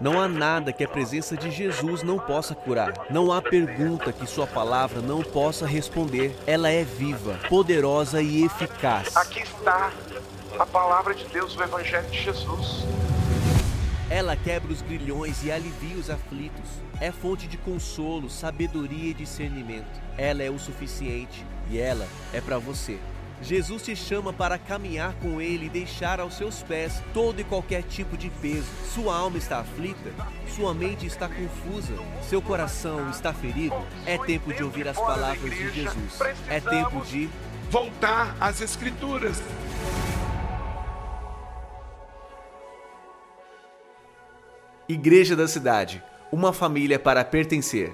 Não há nada que a presença de Jesus não possa curar. Não há pergunta que Sua palavra não possa responder. Ela é viva, poderosa e eficaz. Aqui está a palavra de Deus, o Evangelho de Jesus. Ela quebra os grilhões e alivia os aflitos. É fonte de consolo, sabedoria e discernimento. Ela é o suficiente e ela é para você. Jesus te chama para caminhar com Ele e deixar aos seus pés todo e qualquer tipo de peso. Sua alma está aflita? Sua mente está confusa? Seu coração está ferido? É tempo de ouvir as palavras de Jesus. É tempo de voltar às Escrituras. Igreja da Cidade uma família para pertencer.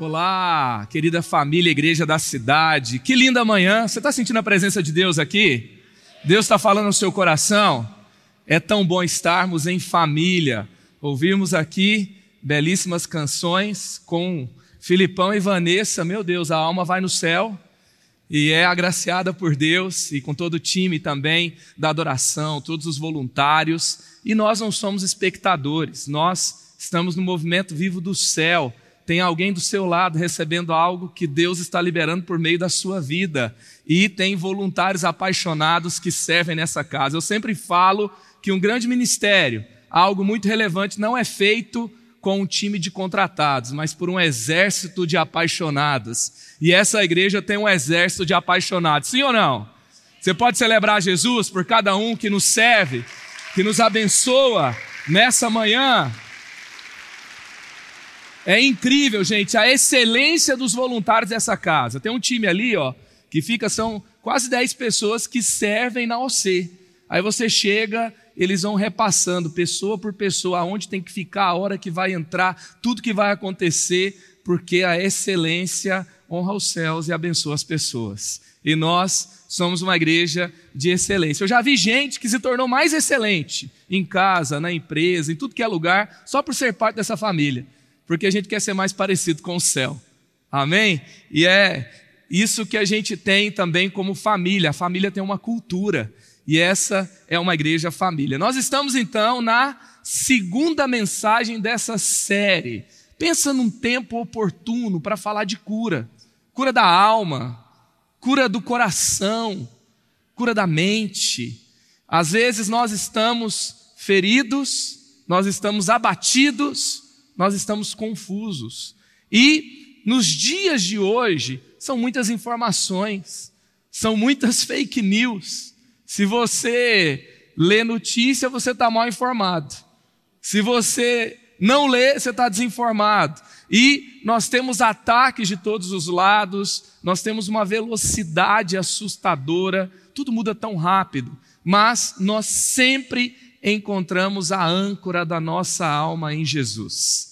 Olá, querida família, igreja da cidade. Que linda manhã. Você está sentindo a presença de Deus aqui? Deus está falando no seu coração? É tão bom estarmos em família. Ouvirmos aqui belíssimas canções com Filipão e Vanessa. Meu Deus, a alma vai no céu e é agraciada por Deus e com todo o time também da adoração, todos os voluntários. E nós não somos espectadores, nós estamos no movimento vivo do céu tem alguém do seu lado recebendo algo que Deus está liberando por meio da sua vida. E tem voluntários apaixonados que servem nessa casa. Eu sempre falo que um grande ministério, algo muito relevante, não é feito com um time de contratados, mas por um exército de apaixonados. E essa igreja tem um exército de apaixonados, sim ou não? Você pode celebrar Jesus por cada um que nos serve, que nos abençoa nessa manhã. É incrível, gente, a excelência dos voluntários dessa casa. Tem um time ali, ó, que fica, são quase 10 pessoas que servem na OC. Aí você chega, eles vão repassando, pessoa por pessoa, aonde tem que ficar, a hora que vai entrar, tudo que vai acontecer, porque a excelência honra os céus e abençoa as pessoas. E nós somos uma igreja de excelência. Eu já vi gente que se tornou mais excelente em casa, na empresa, em tudo que é lugar, só por ser parte dessa família porque a gente quer ser mais parecido com o céu. Amém? E é isso que a gente tem também como família. A família tem uma cultura. E essa é uma igreja família. Nós estamos então na segunda mensagem dessa série. Pensa num tempo oportuno para falar de cura. Cura da alma, cura do coração, cura da mente. Às vezes nós estamos feridos, nós estamos abatidos, nós estamos confusos. E nos dias de hoje, são muitas informações, são muitas fake news. Se você lê notícia, você está mal informado. Se você não lê, você está desinformado. E nós temos ataques de todos os lados, nós temos uma velocidade assustadora, tudo muda tão rápido, mas nós sempre encontramos a âncora da nossa alma em Jesus.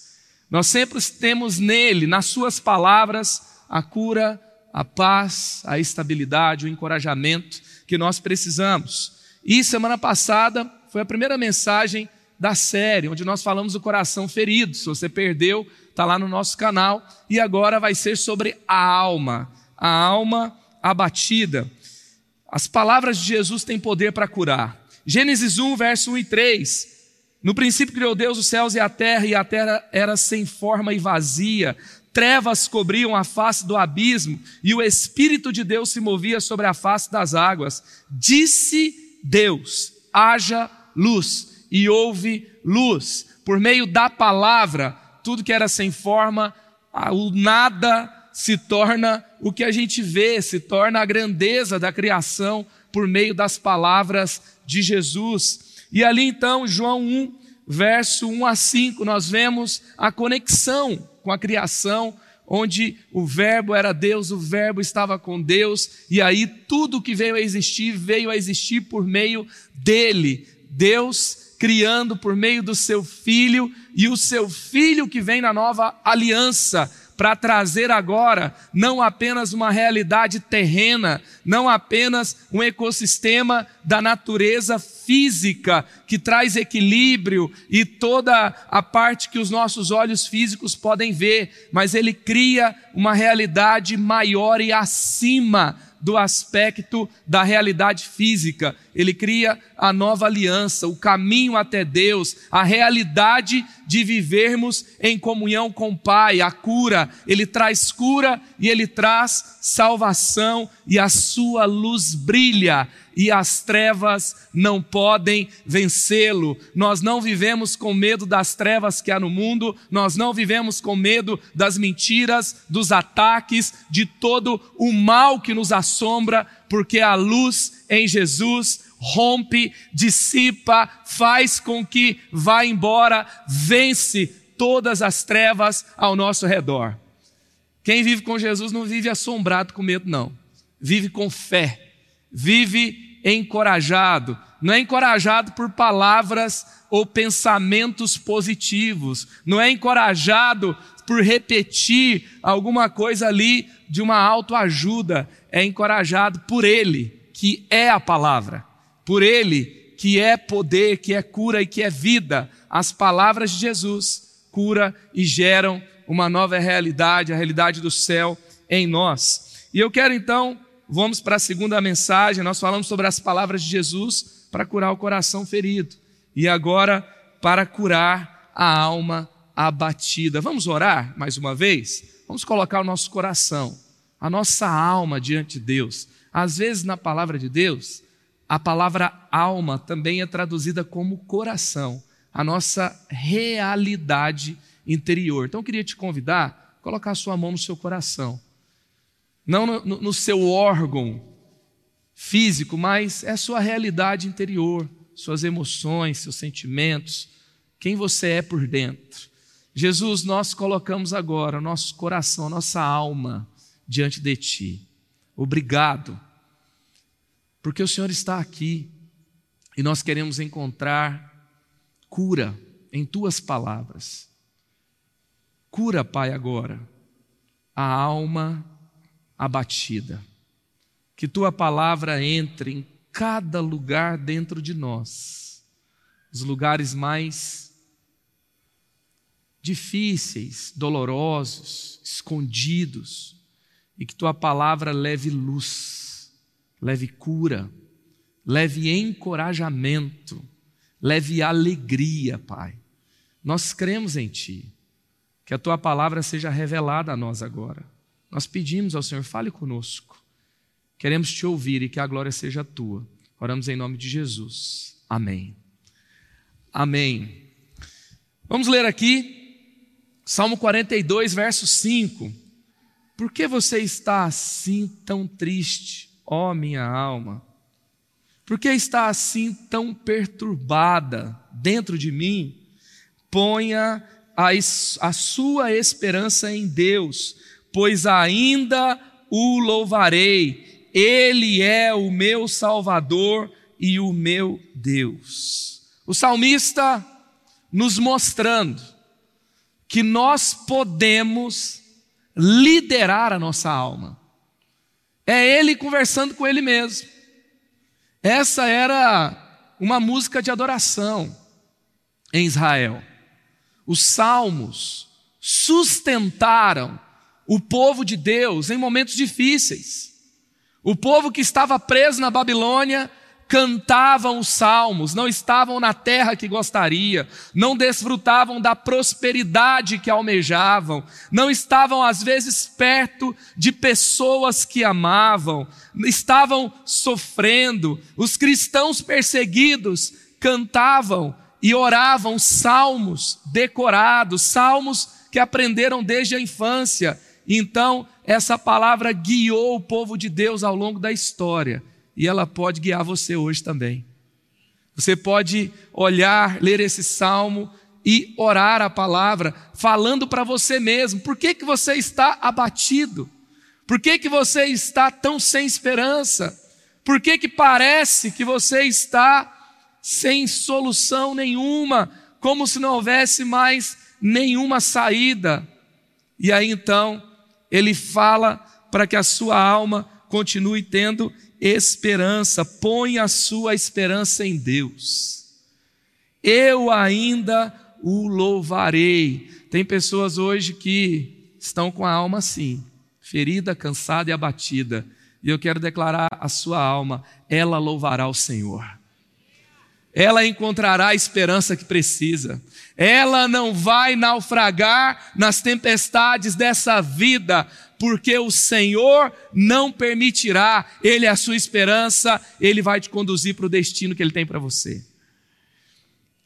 Nós sempre temos nele, nas suas palavras, a cura, a paz, a estabilidade, o encorajamento que nós precisamos. E semana passada foi a primeira mensagem da série, onde nós falamos do coração ferido. Se você perdeu, está lá no nosso canal. E agora vai ser sobre a alma, a alma abatida. As palavras de Jesus têm poder para curar. Gênesis 1, verso 1 e 3. No princípio criou Deus os céus e a terra, e a terra era sem forma e vazia. Trevas cobriam a face do abismo, e o Espírito de Deus se movia sobre a face das águas. Disse Deus: haja luz, e houve luz. Por meio da palavra, tudo que era sem forma, o nada se torna o que a gente vê, se torna a grandeza da criação por meio das palavras de Jesus. E ali então, João 1, verso 1 a 5, nós vemos a conexão com a criação, onde o Verbo era Deus, o Verbo estava com Deus, e aí tudo que veio a existir, veio a existir por meio dele. Deus criando por meio do seu filho, e o seu filho que vem na nova aliança, para trazer agora não apenas uma realidade terrena, não apenas um ecossistema da natureza física que traz equilíbrio e toda a parte que os nossos olhos físicos podem ver, mas ele cria uma realidade maior e acima do aspecto da realidade física. ele cria a nova aliança, o caminho até Deus, a realidade de vivermos em comunhão com o Pai, a cura. Ele traz cura e ele traz salvação, e a sua luz brilha e as trevas não podem vencê-lo. Nós não vivemos com medo das trevas que há no mundo, nós não vivemos com medo das mentiras, dos ataques, de todo o mal que nos assombra, porque a luz em Jesus rompe, dissipa, faz com que vá embora, vence todas as trevas ao nosso redor. Quem vive com Jesus não vive assombrado com medo, não. Vive com fé, vive encorajado. Não é encorajado por palavras ou pensamentos positivos. Não é encorajado por repetir alguma coisa ali de uma autoajuda. É encorajado por Ele, que é a palavra. Por Ele, que é poder, que é cura e que é vida. As palavras de Jesus cura e geram uma nova realidade, a realidade do céu em nós. E eu quero então Vamos para a segunda mensagem. Nós falamos sobre as palavras de Jesus para curar o coração ferido. E agora, para curar a alma abatida. Vamos orar mais uma vez? Vamos colocar o nosso coração, a nossa alma diante de Deus. Às vezes, na palavra de Deus, a palavra alma também é traduzida como coração, a nossa realidade interior. Então, eu queria te convidar a colocar a sua mão no seu coração não no, no seu órgão físico, mas é a sua realidade interior, suas emoções, seus sentimentos, quem você é por dentro. Jesus, nós colocamos agora nosso coração, nossa alma diante de Ti. Obrigado, porque o Senhor está aqui e nós queremos encontrar cura em Tuas palavras. Cura, Pai, agora a alma abatida. Que tua palavra entre em cada lugar dentro de nós, os lugares mais difíceis, dolorosos, escondidos, e que tua palavra leve luz, leve cura, leve encorajamento, leve alegria, Pai. Nós cremos em Ti, que a tua palavra seja revelada a nós agora nós pedimos ao Senhor, fale conosco. Queremos te ouvir e que a glória seja tua. Oramos em nome de Jesus. Amém. Amém. Vamos ler aqui, Salmo 42, verso 5. Por que você está assim tão triste, ó minha alma? Por que está assim tão perturbada dentro de mim? Ponha a, a sua esperança em Deus pois ainda o louvarei, ele é o meu Salvador e o meu Deus. O salmista nos mostrando que nós podemos liderar a nossa alma. É ele conversando com ele mesmo. Essa era uma música de adoração em Israel. Os salmos sustentaram o povo de Deus em momentos difíceis. O povo que estava preso na Babilônia cantavam os salmos, não estavam na terra que gostaria, não desfrutavam da prosperidade que almejavam, não estavam às vezes perto de pessoas que amavam, estavam sofrendo. Os cristãos perseguidos cantavam e oravam salmos decorados, salmos que aprenderam desde a infância então, essa palavra guiou o povo de Deus ao longo da história e ela pode guiar você hoje também. Você pode olhar, ler esse salmo e orar a palavra, falando para você mesmo: por que, que você está abatido? Por que, que você está tão sem esperança? Por que, que parece que você está sem solução nenhuma, como se não houvesse mais nenhuma saída? E aí então ele fala para que a sua alma continue tendo esperança, põe a sua esperança em Deus. Eu ainda o louvarei. Tem pessoas hoje que estão com a alma assim, ferida, cansada e abatida, E eu quero declarar a sua alma, ela louvará o Senhor. Ela encontrará a esperança que precisa. Ela não vai naufragar nas tempestades dessa vida, porque o Senhor não permitirá. Ele é a sua esperança, ele vai te conduzir para o destino que ele tem para você.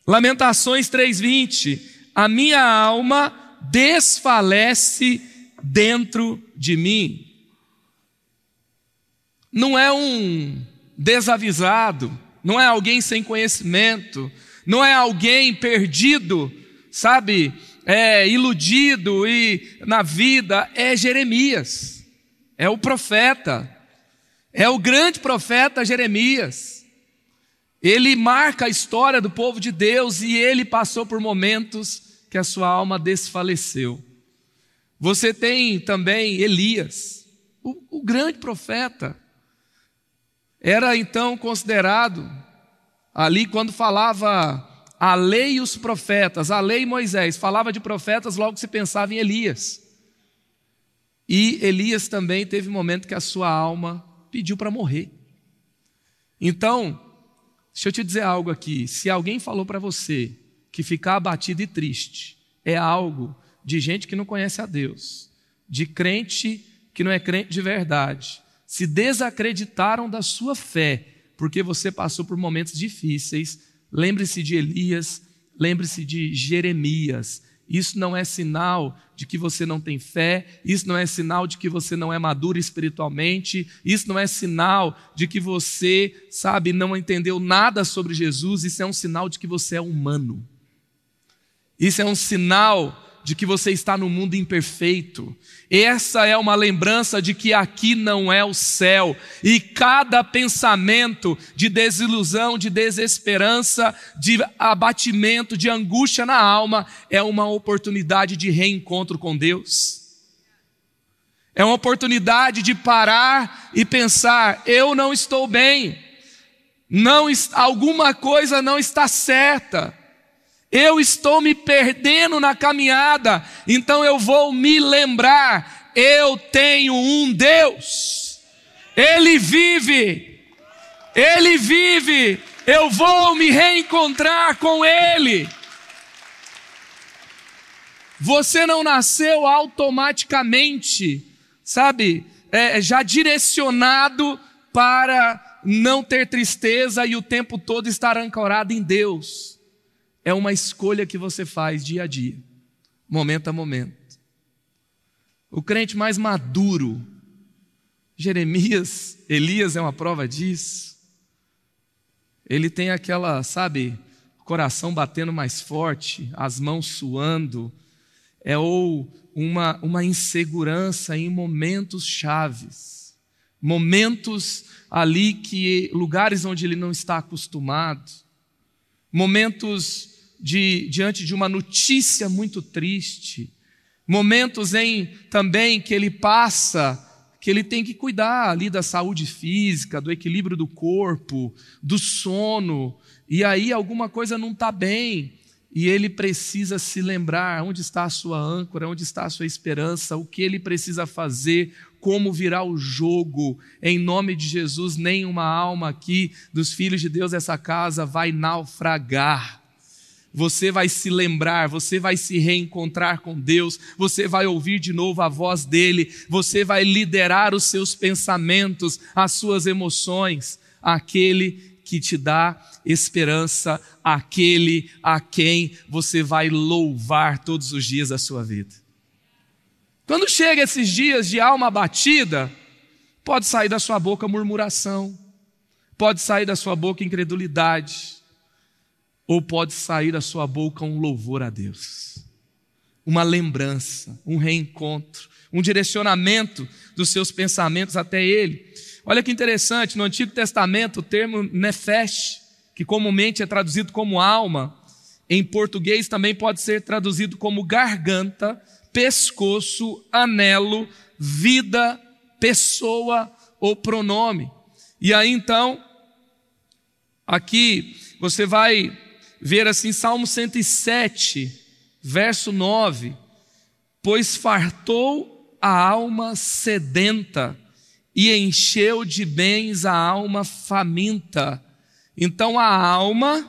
Lamentações 3:20. A minha alma desfalece dentro de mim. Não é um desavisado, não é alguém sem conhecimento, não é alguém perdido, sabe, é, iludido e na vida, é Jeremias, é o profeta, é o grande profeta Jeremias. Ele marca a história do povo de Deus e ele passou por momentos que a sua alma desfaleceu. Você tem também Elias, o, o grande profeta. Era então considerado, ali quando falava a lei e os profetas, a lei e Moisés, falava de profetas, logo se pensava em Elias. E Elias também teve um momento que a sua alma pediu para morrer. Então, deixa eu te dizer algo aqui: se alguém falou para você que ficar abatido e triste é algo de gente que não conhece a Deus, de crente que não é crente de verdade, se desacreditaram da sua fé, porque você passou por momentos difíceis, lembre-se de Elias, lembre-se de Jeremias. Isso não é sinal de que você não tem fé, isso não é sinal de que você não é maduro espiritualmente, isso não é sinal de que você, sabe, não entendeu nada sobre Jesus, isso é um sinal de que você é humano. Isso é um sinal de que você está no mundo imperfeito. Essa é uma lembrança de que aqui não é o céu. E cada pensamento de desilusão, de desesperança, de abatimento, de angústia na alma é uma oportunidade de reencontro com Deus. É uma oportunidade de parar e pensar: eu não estou bem. Não alguma coisa não está certa eu estou me perdendo na caminhada, então eu vou me lembrar: eu tenho um Deus, Ele vive, Ele vive, eu vou me reencontrar com Ele. Você não nasceu automaticamente, sabe, é, já direcionado para não ter tristeza e o tempo todo estar ancorado em Deus é uma escolha que você faz dia a dia, momento a momento. O crente mais maduro, Jeremias, Elias é uma prova disso. Ele tem aquela, sabe, coração batendo mais forte, as mãos suando, é ou uma, uma insegurança em momentos chaves, momentos ali que lugares onde ele não está acostumado, momentos de, diante de uma notícia muito triste, momentos em também que ele passa, que ele tem que cuidar ali da saúde física, do equilíbrio do corpo, do sono, e aí alguma coisa não está bem, e ele precisa se lembrar onde está a sua âncora, onde está a sua esperança, o que ele precisa fazer, como virar o jogo. Em nome de Jesus, nenhuma alma aqui dos filhos de Deus dessa casa vai naufragar você vai se lembrar, você vai se reencontrar com Deus, você vai ouvir de novo a voz dele, você vai liderar os seus pensamentos, as suas emoções, aquele que te dá esperança, aquele a quem você vai louvar todos os dias da sua vida. Quando chega esses dias de alma abatida, pode sair da sua boca murmuração, pode sair da sua boca incredulidade, ou pode sair da sua boca um louvor a Deus, uma lembrança, um reencontro, um direcionamento dos seus pensamentos até Ele. Olha que interessante, no Antigo Testamento o termo nefesh, que comumente é traduzido como alma, em português também pode ser traduzido como garganta, pescoço, anelo, vida, pessoa ou pronome. E aí então, aqui você vai ver assim Salmo 107, verso 9: Pois fartou a alma sedenta e encheu de bens a alma faminta. Então a alma,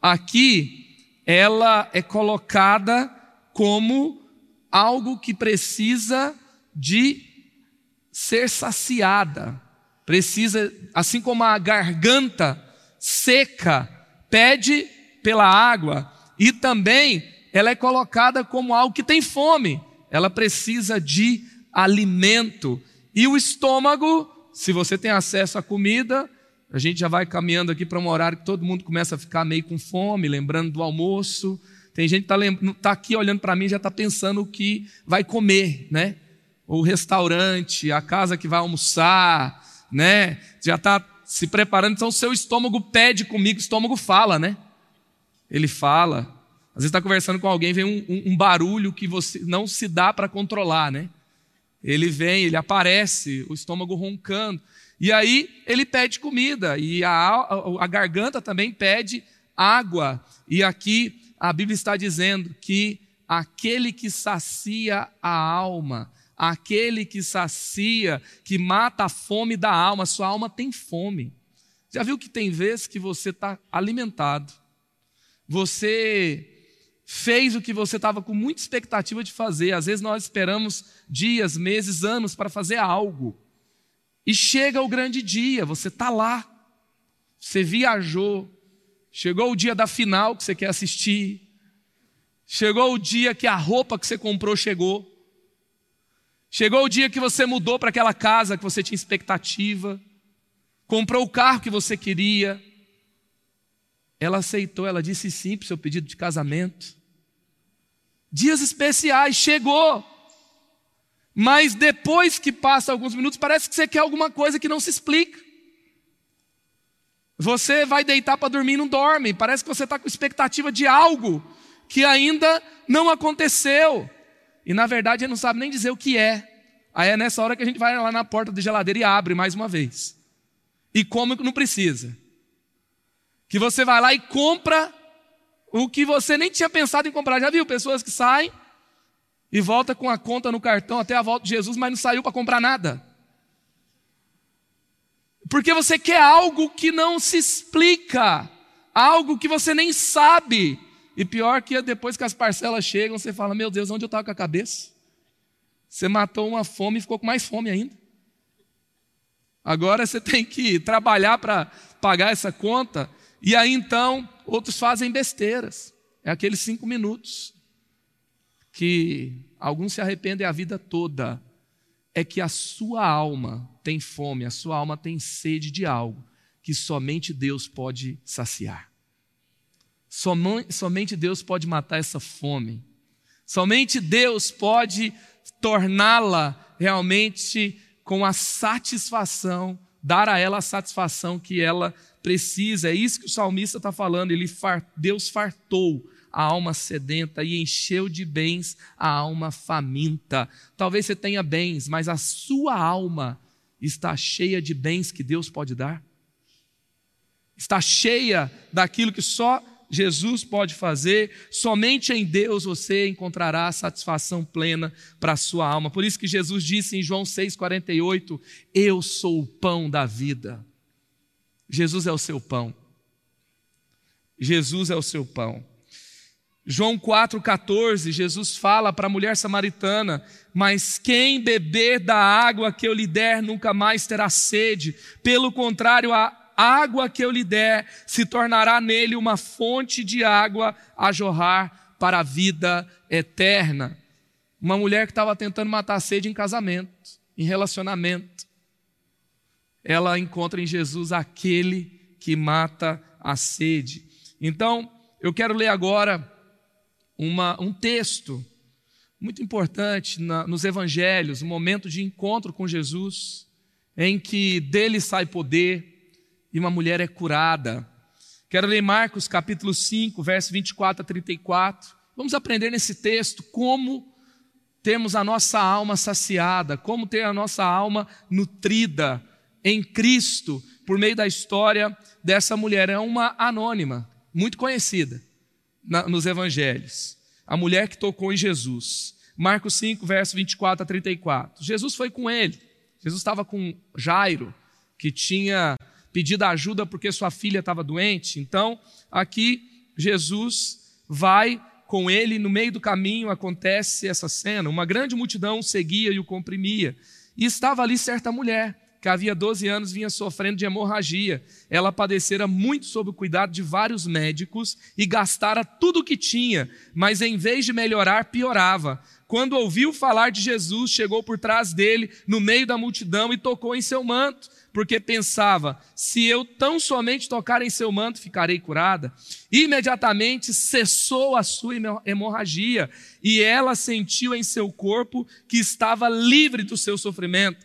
aqui, ela é colocada como algo que precisa de ser saciada. Precisa, assim como a garganta seca pede pela água, e também ela é colocada como algo que tem fome. Ela precisa de alimento. E o estômago, se você tem acesso à comida, a gente já vai caminhando aqui para um horário que todo mundo começa a ficar meio com fome, lembrando do almoço. Tem gente que está tá aqui olhando para mim já está pensando o que vai comer, né? O restaurante, a casa que vai almoçar, né? Já está se preparando, então o seu estômago pede comigo, o estômago fala, né? Ele fala. Às vezes está conversando com alguém, vem um, um, um barulho que você não se dá para controlar, né? Ele vem, ele aparece, o estômago roncando. E aí ele pede comida, e a, a, a garganta também pede água. E aqui a Bíblia está dizendo que aquele que sacia a alma, aquele que sacia, que mata a fome da alma, sua alma tem fome. Já viu que tem vezes que você está alimentado, você fez o que você estava com muita expectativa de fazer, às vezes nós esperamos dias, meses, anos para fazer algo, e chega o grande dia, você está lá, você viajou, Chegou o dia da final que você quer assistir. Chegou o dia que a roupa que você comprou chegou. Chegou o dia que você mudou para aquela casa que você tinha expectativa. Comprou o carro que você queria. Ela aceitou, ela disse sim para o seu pedido de casamento. Dias especiais, chegou. Mas depois que passa alguns minutos, parece que você quer alguma coisa que não se explica. Você vai deitar para dormir e não dorme. Parece que você está com expectativa de algo que ainda não aconteceu. E na verdade ele não sabe nem dizer o que é. Aí é nessa hora que a gente vai lá na porta da geladeira e abre mais uma vez. E come não precisa. Que você vai lá e compra o que você nem tinha pensado em comprar. Já viu pessoas que saem e volta com a conta no cartão até a volta de Jesus, mas não saiu para comprar nada. Porque você quer algo que não se explica, algo que você nem sabe. E pior que depois que as parcelas chegam, você fala: Meu Deus, onde eu estava com a cabeça? Você matou uma fome e ficou com mais fome ainda. Agora você tem que trabalhar para pagar essa conta. E aí então, outros fazem besteiras. É aqueles cinco minutos que alguns se arrependem a vida toda é que a sua alma tem fome, a sua alma tem sede de algo que somente Deus pode saciar. Somente Deus pode matar essa fome. Somente Deus pode torná-la realmente com a satisfação, dar a ela a satisfação que ela precisa. É isso que o salmista está falando. Ele Deus fartou a alma sedenta e encheu de bens a alma faminta. Talvez você tenha bens, mas a sua alma está cheia de bens que Deus pode dar. Está cheia daquilo que só Jesus pode fazer, somente em Deus você encontrará satisfação plena para a sua alma. Por isso que Jesus disse em João 6,48: Eu sou o pão da vida. Jesus é o seu pão. Jesus é o seu pão. João 4,14, Jesus fala para a mulher samaritana: Mas quem beber da água que eu lhe der nunca mais terá sede, pelo contrário, a água que eu lhe der se tornará nele uma fonte de água a jorrar para a vida eterna. Uma mulher que estava tentando matar a sede em casamento, em relacionamento, ela encontra em Jesus aquele que mata a sede. Então, eu quero ler agora uma, um texto muito importante na, nos evangelhos, um momento de encontro com Jesus, em que dele sai poder e uma mulher é curada. Quero ler Marcos capítulo 5, verso 24 a 34. Vamos aprender nesse texto como temos a nossa alma saciada, como ter a nossa alma nutrida em Cristo, por meio da história dessa mulher. É uma anônima, muito conhecida na, nos evangelhos. A mulher que tocou em Jesus. Marcos 5, verso 24 a 34. Jesus foi com ele. Jesus estava com Jairo, que tinha pedido ajuda porque sua filha estava doente. Então, aqui Jesus vai com ele, no meio do caminho acontece essa cena. Uma grande multidão seguia e o comprimia. E estava ali certa mulher, que havia 12 anos vinha sofrendo de hemorragia. Ela padecera muito sob o cuidado de vários médicos e gastara tudo o que tinha, mas em vez de melhorar, piorava. Quando ouviu falar de Jesus, chegou por trás dele, no meio da multidão, e tocou em seu manto, porque pensava: se eu tão somente tocar em seu manto, ficarei curada. Imediatamente cessou a sua hemorragia, e ela sentiu em seu corpo que estava livre do seu sofrimento.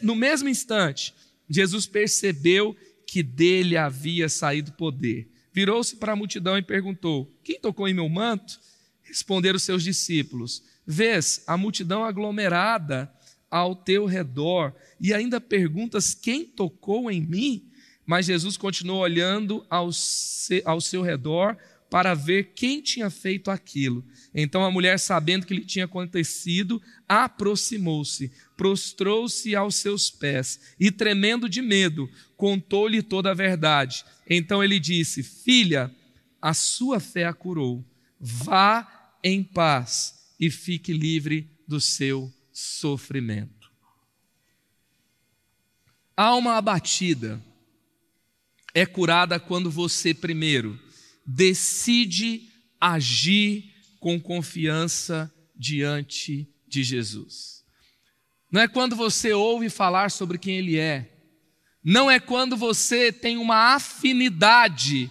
No mesmo instante, Jesus percebeu que dele havia saído poder. Virou-se para a multidão e perguntou: Quem tocou em meu manto? Responderam seus discípulos: Vês a multidão aglomerada ao teu redor e ainda perguntas: Quem tocou em mim? Mas Jesus continuou olhando ao, ao seu redor para ver quem tinha feito aquilo. Então a mulher, sabendo que lhe tinha acontecido, aproximou-se, prostrou-se aos seus pés e, tremendo de medo, contou-lhe toda a verdade. Então ele disse: Filha, a sua fé a curou. Vá em paz e fique livre do seu sofrimento. Alma abatida é curada quando você, primeiro, decide agir com confiança diante de Jesus. Não é quando você ouve falar sobre quem Ele é, não é quando você tem uma afinidade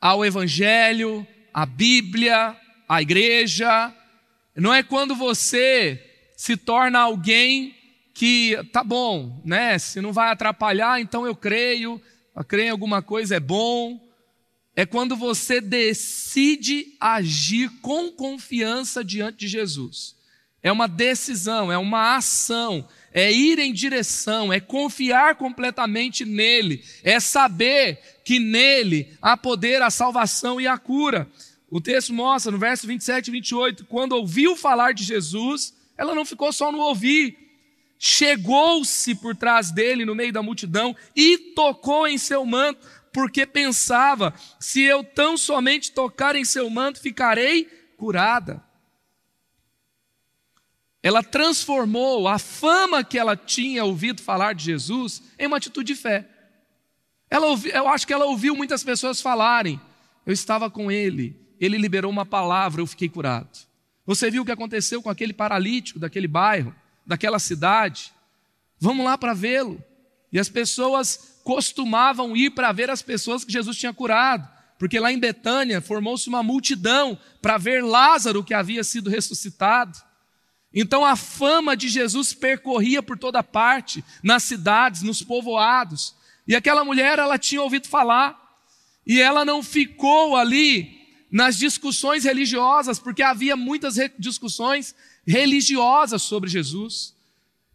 ao Evangelho, à Bíblia, à igreja, não é quando você se torna alguém que, tá bom, né? Se não vai atrapalhar, então eu creio, eu creio em alguma coisa é bom. É quando você decide agir com confiança diante de Jesus. É uma decisão, é uma ação, é ir em direção, é confiar completamente nele, é saber que nele há poder, a salvação e a cura. O texto mostra no verso 27 e 28, quando ouviu falar de Jesus, ela não ficou só no ouvir, chegou-se por trás dele no meio da multidão e tocou em seu manto, porque pensava: se eu tão somente tocar em seu manto, ficarei curada. Ela transformou a fama que ela tinha ouvido falar de Jesus em uma atitude de fé. Ela ouvi, eu acho que ela ouviu muitas pessoas falarem: Eu estava com ele, ele liberou uma palavra, eu fiquei curado. Você viu o que aconteceu com aquele paralítico daquele bairro, daquela cidade? Vamos lá para vê-lo. E as pessoas costumavam ir para ver as pessoas que Jesus tinha curado, porque lá em Betânia formou-se uma multidão para ver Lázaro que havia sido ressuscitado. Então a fama de Jesus percorria por toda parte, nas cidades, nos povoados. E aquela mulher, ela tinha ouvido falar, e ela não ficou ali nas discussões religiosas, porque havia muitas discussões religiosas sobre Jesus.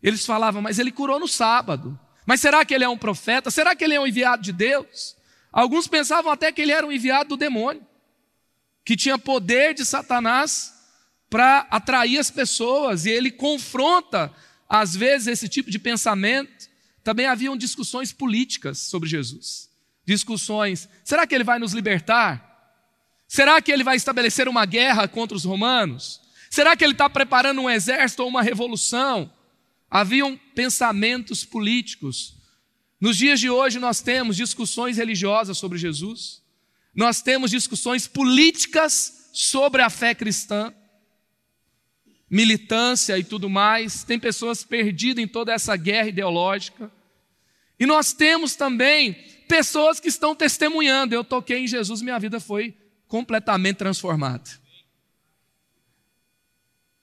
Eles falavam, mas ele curou no sábado. Mas será que ele é um profeta? Será que ele é um enviado de Deus? Alguns pensavam até que ele era um enviado do demônio, que tinha poder de Satanás para atrair as pessoas, e ele confronta, às vezes, esse tipo de pensamento. Também haviam discussões políticas sobre Jesus. Discussões: será que ele vai nos libertar? Será que ele vai estabelecer uma guerra contra os romanos? Será que ele está preparando um exército ou uma revolução? Haviam pensamentos políticos. Nos dias de hoje nós temos discussões religiosas sobre Jesus, nós temos discussões políticas sobre a fé cristã, militância e tudo mais, tem pessoas perdidas em toda essa guerra ideológica. E nós temos também pessoas que estão testemunhando: eu toquei em Jesus, minha vida foi completamente transformada.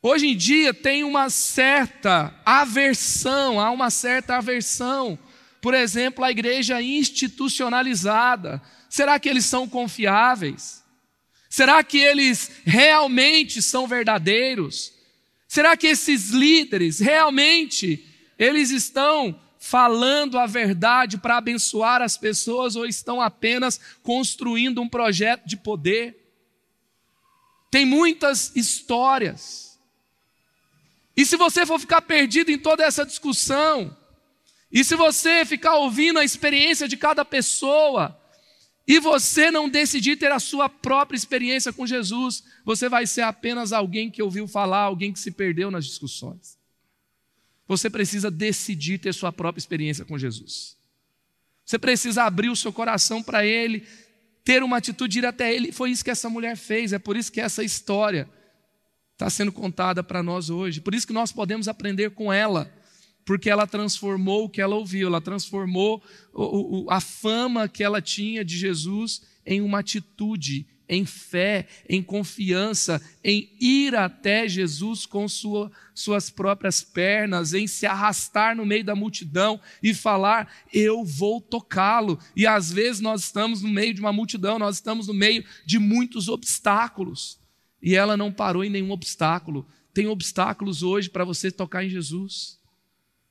Hoje em dia tem uma certa aversão, há uma certa aversão, por exemplo, a igreja institucionalizada. Será que eles são confiáveis? Será que eles realmente são verdadeiros? Será que esses líderes realmente eles estão falando a verdade para abençoar as pessoas ou estão apenas construindo um projeto de poder? Tem muitas histórias E se você for ficar perdido em toda essa discussão, e se você ficar ouvindo a experiência de cada pessoa, e você não decidir ter a sua própria experiência com Jesus, você vai ser apenas alguém que ouviu falar, alguém que se perdeu nas discussões. Você precisa decidir ter sua própria experiência com Jesus. Você precisa abrir o seu coração para Ele, ter uma atitude, ir até Ele. Foi isso que essa mulher fez, é por isso que essa história está sendo contada para nós hoje. Por isso que nós podemos aprender com ela, porque ela transformou o que ela ouviu, ela transformou a fama que ela tinha de Jesus em uma atitude em fé, em confiança, em ir até Jesus com sua, suas próprias pernas, em se arrastar no meio da multidão e falar: Eu vou tocá-lo. E às vezes nós estamos no meio de uma multidão, nós estamos no meio de muitos obstáculos. E ela não parou em nenhum obstáculo. Tem obstáculos hoje para você tocar em Jesus.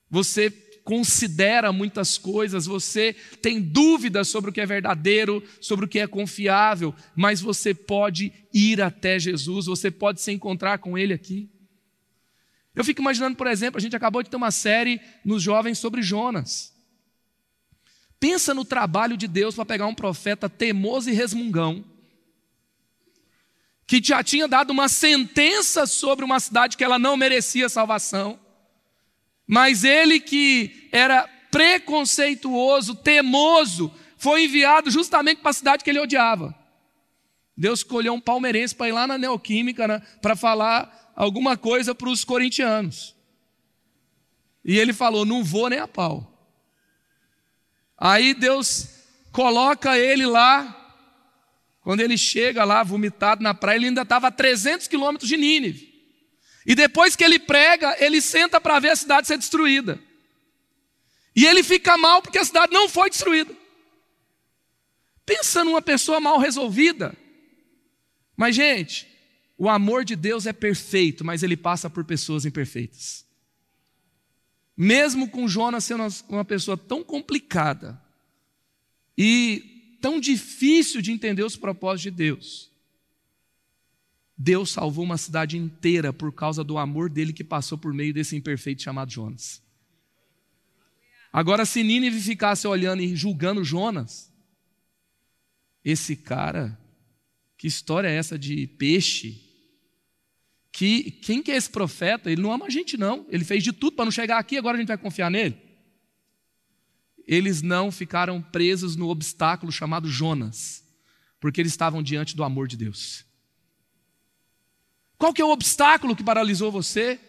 Você considera muitas coisas, você tem dúvidas sobre o que é verdadeiro, sobre o que é confiável, mas você pode ir até Jesus, você pode se encontrar com Ele aqui. Eu fico imaginando, por exemplo, a gente acabou de ter uma série nos jovens sobre Jonas. Pensa no trabalho de Deus para pegar um profeta teimoso e resmungão, que já tinha dado uma sentença sobre uma cidade que ela não merecia salvação mas ele que era preconceituoso, temoso, foi enviado justamente para a cidade que ele odiava. Deus escolheu um palmeirense para ir lá na Neoquímica né, para falar alguma coisa para os corintianos. E ele falou: Não vou nem a pau. Aí Deus coloca ele lá. Quando ele chega lá, vomitado na praia, ele ainda estava a 300 quilômetros de Nínive. E depois que ele prega, ele senta para ver a cidade ser destruída. E ele fica mal porque a cidade não foi destruída. Pensa numa pessoa mal resolvida. Mas, gente, o amor de Deus é perfeito, mas ele passa por pessoas imperfeitas. Mesmo com Jonas sendo uma pessoa tão complicada e tão difícil de entender os propósitos de Deus, Deus salvou uma cidade inteira por causa do amor dele que passou por meio desse imperfeito chamado Jonas. Agora, se Nínive ficasse olhando e julgando Jonas, esse cara, que história é essa de peixe? Que quem que é esse profeta? Ele não ama a gente não. Ele fez de tudo para não chegar aqui, agora a gente vai confiar nele. Eles não ficaram presos no obstáculo chamado Jonas, porque eles estavam diante do amor de Deus. Qual que é o obstáculo que paralisou você?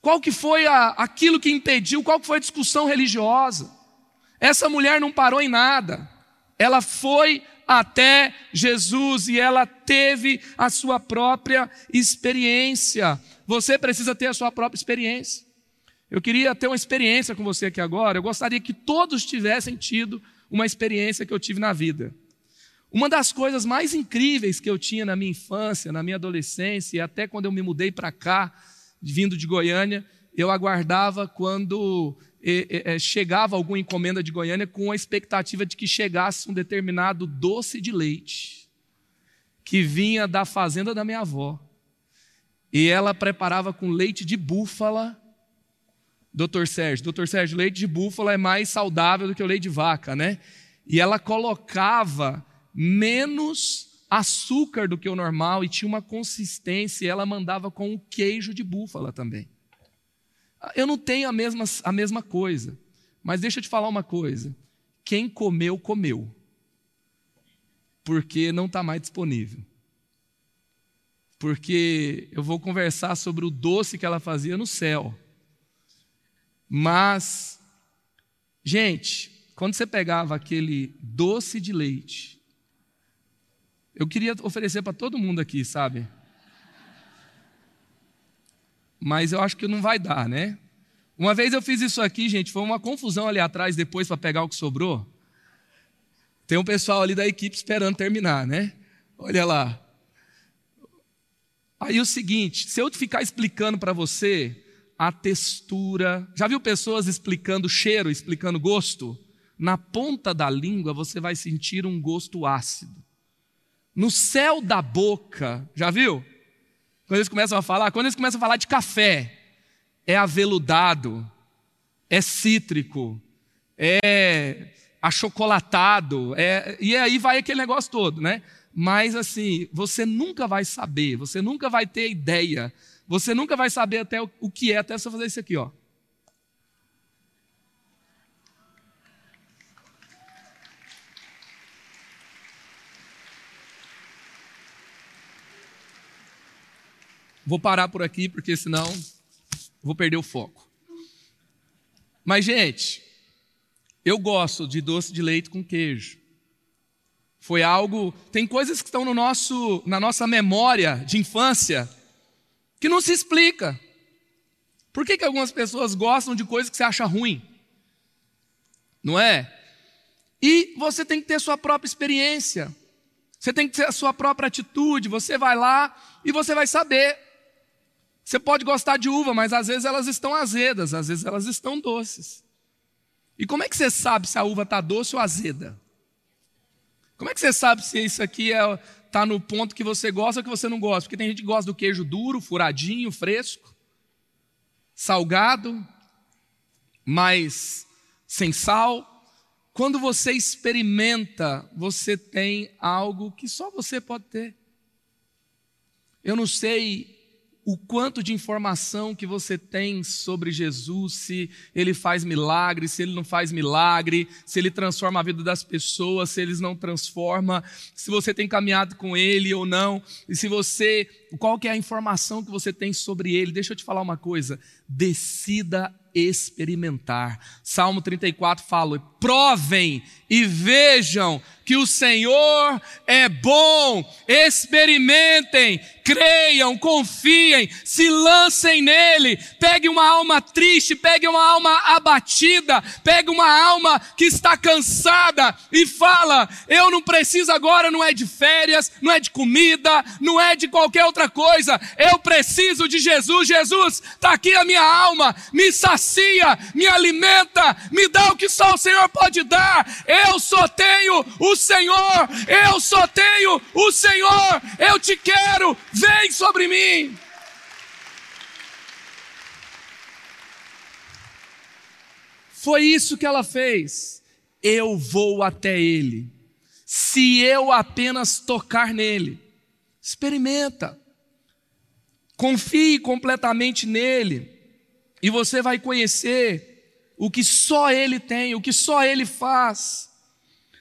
Qual que foi a, aquilo que impediu? Qual que foi a discussão religiosa? Essa mulher não parou em nada. Ela foi até Jesus e ela teve a sua própria experiência. Você precisa ter a sua própria experiência. Eu queria ter uma experiência com você aqui agora. Eu gostaria que todos tivessem tido uma experiência que eu tive na vida. Uma das coisas mais incríveis que eu tinha na minha infância, na minha adolescência, e até quando eu me mudei para cá, vindo de Goiânia, eu aguardava quando é, chegava alguma encomenda de Goiânia com a expectativa de que chegasse um determinado doce de leite, que vinha da fazenda da minha avó. E ela preparava com leite de búfala. Doutor Sérgio, doutor Sérgio, leite de búfala é mais saudável do que o leite de vaca, né? E ela colocava menos açúcar do que o normal e tinha uma consistência, e ela mandava com um queijo de búfala também. Eu não tenho a mesma, a mesma coisa, mas deixa eu te falar uma coisa: quem comeu, comeu, porque não está mais disponível. Porque eu vou conversar sobre o doce que ela fazia no céu. Mas, gente, quando você pegava aquele doce de leite eu queria oferecer para todo mundo aqui, sabe? Mas eu acho que não vai dar, né? Uma vez eu fiz isso aqui, gente, foi uma confusão ali atrás depois para pegar o que sobrou. Tem um pessoal ali da equipe esperando terminar, né? Olha lá. Aí o seguinte, se eu ficar explicando para você a textura, já viu pessoas explicando cheiro, explicando gosto? Na ponta da língua você vai sentir um gosto ácido no céu da boca, já viu? quando eles começam a falar, quando eles começam a falar de café, é aveludado, é cítrico, é achocolatado, é, e aí vai aquele negócio todo, né? Mas assim, você nunca vai saber, você nunca vai ter ideia, você nunca vai saber até o, o que é, até você fazer isso aqui, ó. Vou parar por aqui, porque senão vou perder o foco. Mas, gente, eu gosto de doce de leite com queijo. Foi algo. Tem coisas que estão no nosso, na nossa memória de infância que não se explica. Por que, que algumas pessoas gostam de coisas que você acha ruim? Não é? E você tem que ter sua própria experiência. Você tem que ter a sua própria atitude. Você vai lá e você vai saber você pode gostar de uva, mas às vezes elas estão azedas, às vezes elas estão doces. E como é que você sabe se a uva está doce ou azeda? Como é que você sabe se isso aqui está é, tá no ponto que você gosta ou que você não gosta? Porque tem gente que gosta do queijo duro, furadinho, fresco, salgado, mas sem sal. Quando você experimenta, você tem algo que só você pode ter. Eu não sei o quanto de informação que você tem sobre Jesus, se ele faz milagre, se ele não faz milagre, se ele transforma a vida das pessoas, se ele não transforma, se você tem caminhado com ele ou não, e se você, qual que é a informação que você tem sobre ele. Deixa eu te falar uma coisa, decida experimentar. Salmo 34 fala: provem e vejam que o Senhor é bom, experimentem, creiam, confiem, se lancem nele. Pegue uma alma triste, pegue uma alma abatida, pegue uma alma que está cansada e fala: Eu não preciso agora, não é de férias, não é de comida, não é de qualquer outra coisa, eu preciso de Jesus. Jesus, está aqui a minha alma, me sacia, me alimenta, me dá o que só o Senhor pode dar. Eu só tenho o Senhor, eu só tenho o Senhor, eu te quero, vem sobre mim. Foi isso que ela fez. Eu vou até Ele. Se eu apenas tocar nele, experimenta, confie completamente nele, e você vai conhecer o que só Ele tem, o que só Ele faz.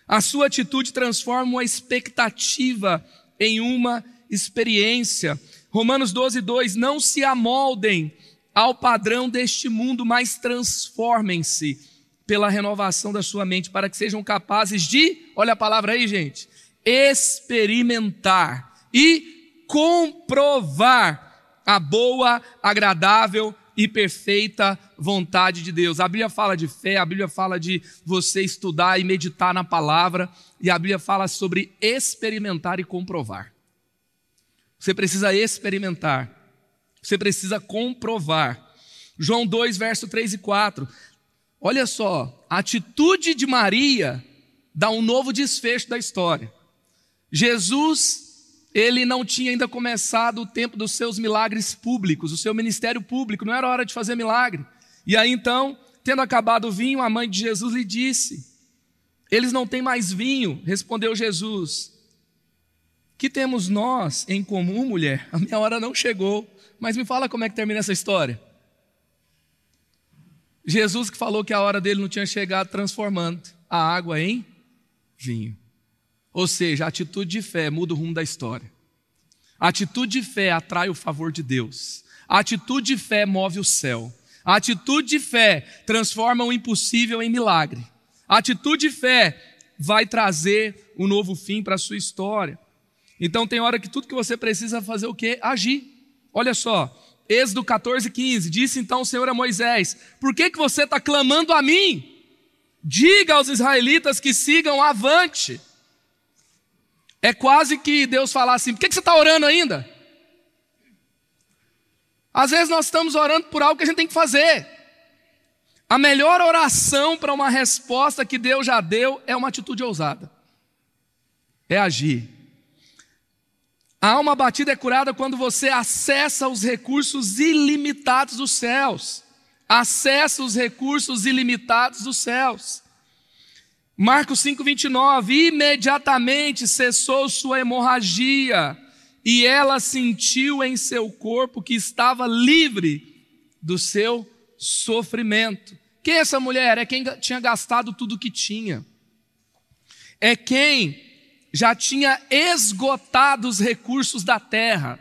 A sua atitude transforma uma expectativa em uma experiência. Romanos 12, 2: Não se amoldem ao padrão deste mundo, mas transformem-se pela renovação da sua mente, para que sejam capazes de, olha a palavra aí, gente, experimentar e comprovar a boa, agradável e perfeita vontade de Deus. A Bíblia fala de fé, a Bíblia fala de você estudar e meditar na palavra, e a Bíblia fala sobre experimentar e comprovar. Você precisa experimentar, você precisa comprovar. João 2, verso 3 e 4. Olha só, a atitude de Maria dá um novo desfecho da história. Jesus ele não tinha ainda começado o tempo dos seus milagres públicos, o seu ministério público, não era hora de fazer milagre. E aí então, tendo acabado o vinho, a mãe de Jesus lhe disse: Eles não têm mais vinho, respondeu Jesus. Que temos nós em comum, mulher? A minha hora não chegou. Mas me fala como é que termina essa história. Jesus que falou que a hora dele não tinha chegado, transformando a água em vinho. Ou seja, a atitude de fé muda o rumo da história. A atitude de fé atrai o favor de Deus. A atitude de fé move o céu. A atitude de fé transforma o impossível em milagre. A atitude de fé vai trazer um novo fim para a sua história. Então tem hora que tudo que você precisa fazer o quê? Agir. Olha só, Êxodo 14, 15. Disse então o Senhor a Moisés: Por que, que você está clamando a mim? Diga aos israelitas que sigam avante. É quase que Deus falar assim: por que você está orando ainda? Às vezes nós estamos orando por algo que a gente tem que fazer. A melhor oração para uma resposta que Deus já deu é uma atitude ousada. É agir. A alma batida é curada quando você acessa os recursos ilimitados dos céus. Acessa os recursos ilimitados dos céus. Marcos 5:29, imediatamente cessou sua hemorragia e ela sentiu em seu corpo que estava livre do seu sofrimento. Quem é essa mulher? É quem tinha gastado tudo que tinha. É quem já tinha esgotado os recursos da terra.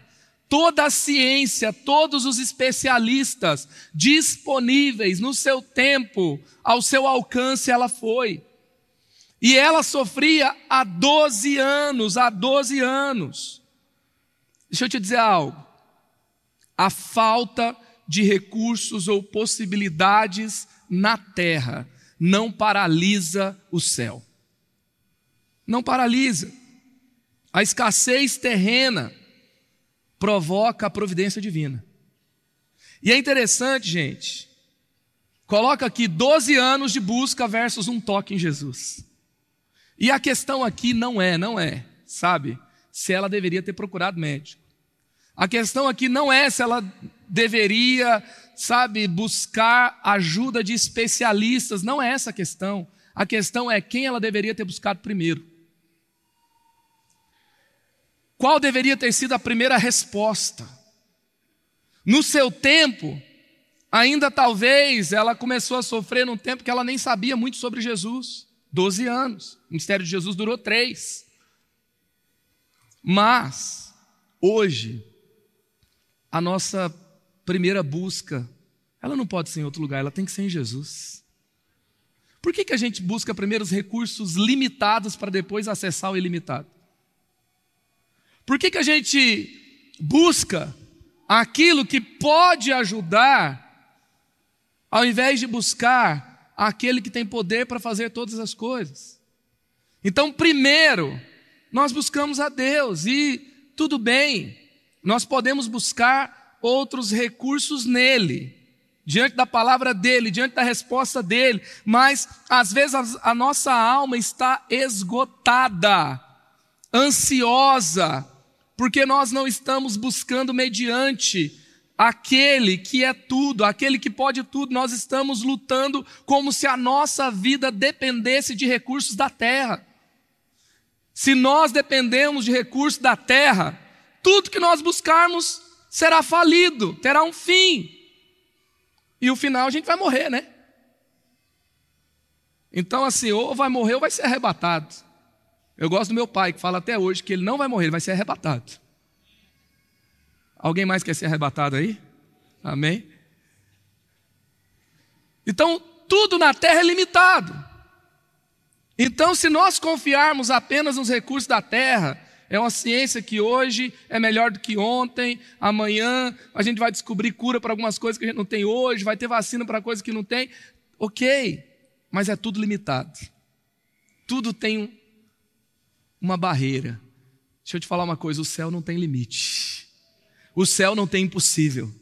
Toda a ciência, todos os especialistas disponíveis no seu tempo, ao seu alcance, ela foi. E ela sofria há 12 anos, há 12 anos. Deixa eu te dizer algo. A falta de recursos ou possibilidades na terra não paralisa o céu não paralisa. A escassez terrena provoca a providência divina. E é interessante, gente. Coloca aqui 12 anos de busca versus um toque em Jesus. E a questão aqui não é, não é, sabe, se ela deveria ter procurado médico. A questão aqui não é se ela deveria, sabe, buscar ajuda de especialistas, não é essa a questão. A questão é quem ela deveria ter buscado primeiro. Qual deveria ter sido a primeira resposta? No seu tempo, ainda talvez ela começou a sofrer num tempo que ela nem sabia muito sobre Jesus. Doze anos. O ministério de Jesus durou três. Mas, hoje, a nossa primeira busca, ela não pode ser em outro lugar, ela tem que ser em Jesus. Por que, que a gente busca primeiro os recursos limitados para depois acessar o ilimitado? Por que, que a gente busca aquilo que pode ajudar, ao invés de buscar aquele que tem poder para fazer todas as coisas? Então, primeiro, nós buscamos a Deus e tudo bem, nós podemos buscar outros recursos nele, diante da palavra dele, diante da resposta dele, mas às vezes a, a nossa alma está esgotada, ansiosa, porque nós não estamos buscando mediante aquele que é tudo, aquele que pode tudo, nós estamos lutando como se a nossa vida dependesse de recursos da terra. Se nós dependemos de recursos da terra, tudo que nós buscarmos será falido, terá um fim. E o final a gente vai morrer, né? Então, assim, ou vai morrer ou vai ser arrebatado. Eu gosto do meu pai, que fala até hoje que ele não vai morrer, ele vai ser arrebatado. Alguém mais quer ser arrebatado aí? Amém? Então, tudo na terra é limitado. Então, se nós confiarmos apenas nos recursos da terra, é uma ciência que hoje é melhor do que ontem, amanhã a gente vai descobrir cura para algumas coisas que a gente não tem hoje, vai ter vacina para coisas que não tem. Ok, mas é tudo limitado. Tudo tem uma barreira. Deixa eu te falar uma coisa: o céu não tem limite, o céu não tem impossível.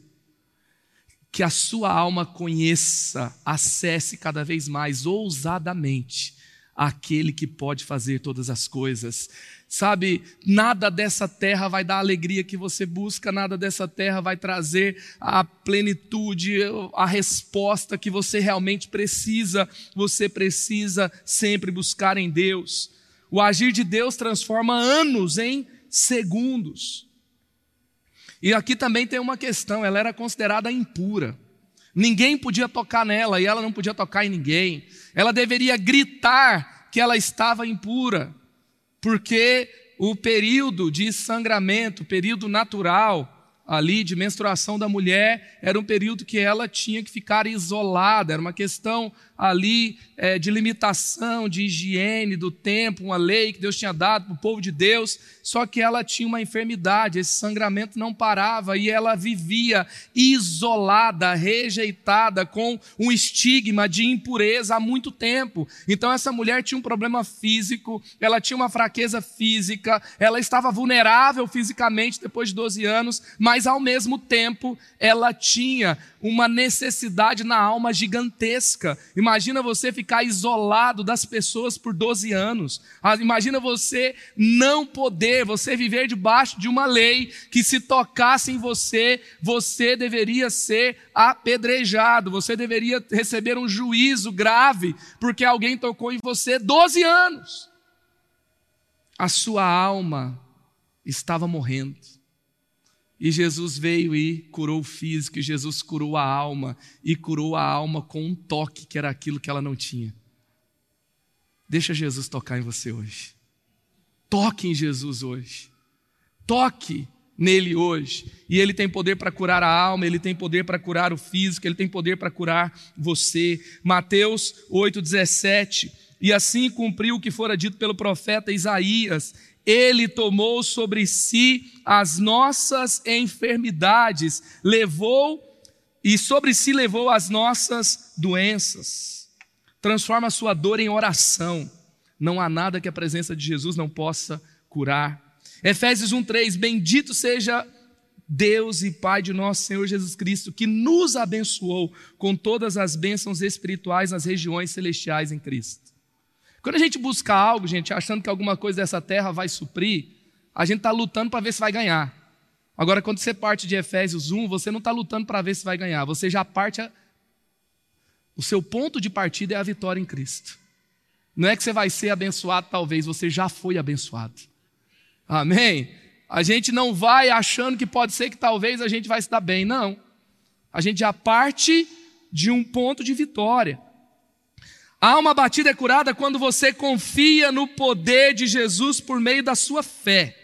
Que a sua alma conheça, acesse cada vez mais ousadamente aquele que pode fazer todas as coisas. Sabe, nada dessa terra vai dar a alegria que você busca, nada dessa terra vai trazer a plenitude, a resposta que você realmente precisa. Você precisa sempre buscar em Deus. O agir de Deus transforma anos em segundos. E aqui também tem uma questão: ela era considerada impura. Ninguém podia tocar nela e ela não podia tocar em ninguém. Ela deveria gritar que ela estava impura, porque o período de sangramento, período natural, ali de menstruação da mulher era um período que ela tinha que ficar isolada, era uma questão ali é, de limitação, de higiene do tempo, uma lei que Deus tinha dado para o povo de Deus, só que ela tinha uma enfermidade, esse sangramento não parava e ela vivia isolada, rejeitada, com um estigma de impureza há muito tempo. Então essa mulher tinha um problema físico, ela tinha uma fraqueza física, ela estava vulnerável fisicamente depois de 12 anos, mas mas ao mesmo tempo ela tinha uma necessidade na alma gigantesca. Imagina você ficar isolado das pessoas por 12 anos. Ah, imagina você não poder, você viver debaixo de uma lei que se tocasse em você, você deveria ser apedrejado, você deveria receber um juízo grave porque alguém tocou em você 12 anos. A sua alma estava morrendo. E Jesus veio e curou o físico, e Jesus curou a alma, e curou a alma com um toque que era aquilo que ela não tinha. Deixa Jesus tocar em você hoje. Toque em Jesus hoje. Toque nele hoje. E ele tem poder para curar a alma, ele tem poder para curar o físico, ele tem poder para curar você. Mateus 8:17. E assim cumpriu o que fora dito pelo profeta Isaías: ele tomou sobre si as nossas enfermidades, levou e sobre si levou as nossas doenças. Transforma a sua dor em oração. Não há nada que a presença de Jesus não possa curar. Efésios 1:3 Bendito seja Deus e Pai de nosso Senhor Jesus Cristo, que nos abençoou com todas as bênçãos espirituais nas regiões celestiais em Cristo. Quando a gente busca algo, gente, achando que alguma coisa dessa terra vai suprir, a gente está lutando para ver se vai ganhar. Agora, quando você parte de Efésios 1, você não está lutando para ver se vai ganhar, você já parte. A... O seu ponto de partida é a vitória em Cristo. Não é que você vai ser abençoado, talvez, você já foi abençoado. Amém? A gente não vai achando que pode ser que talvez a gente vai se dar bem, não. A gente já parte de um ponto de vitória. A alma batida é curada quando você confia no poder de Jesus por meio da sua fé.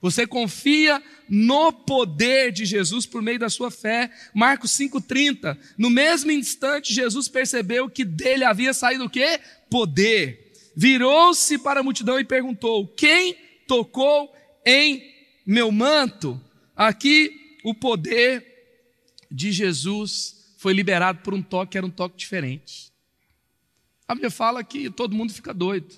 Você confia no poder de Jesus por meio da sua fé. Marcos 5:30. No mesmo instante Jesus percebeu que dele havia saído o quê? Poder. Virou-se para a multidão e perguntou: "Quem tocou em meu manto?" Aqui o poder de Jesus foi liberado por um toque, era um toque diferente. A Bíblia fala que todo mundo fica doido.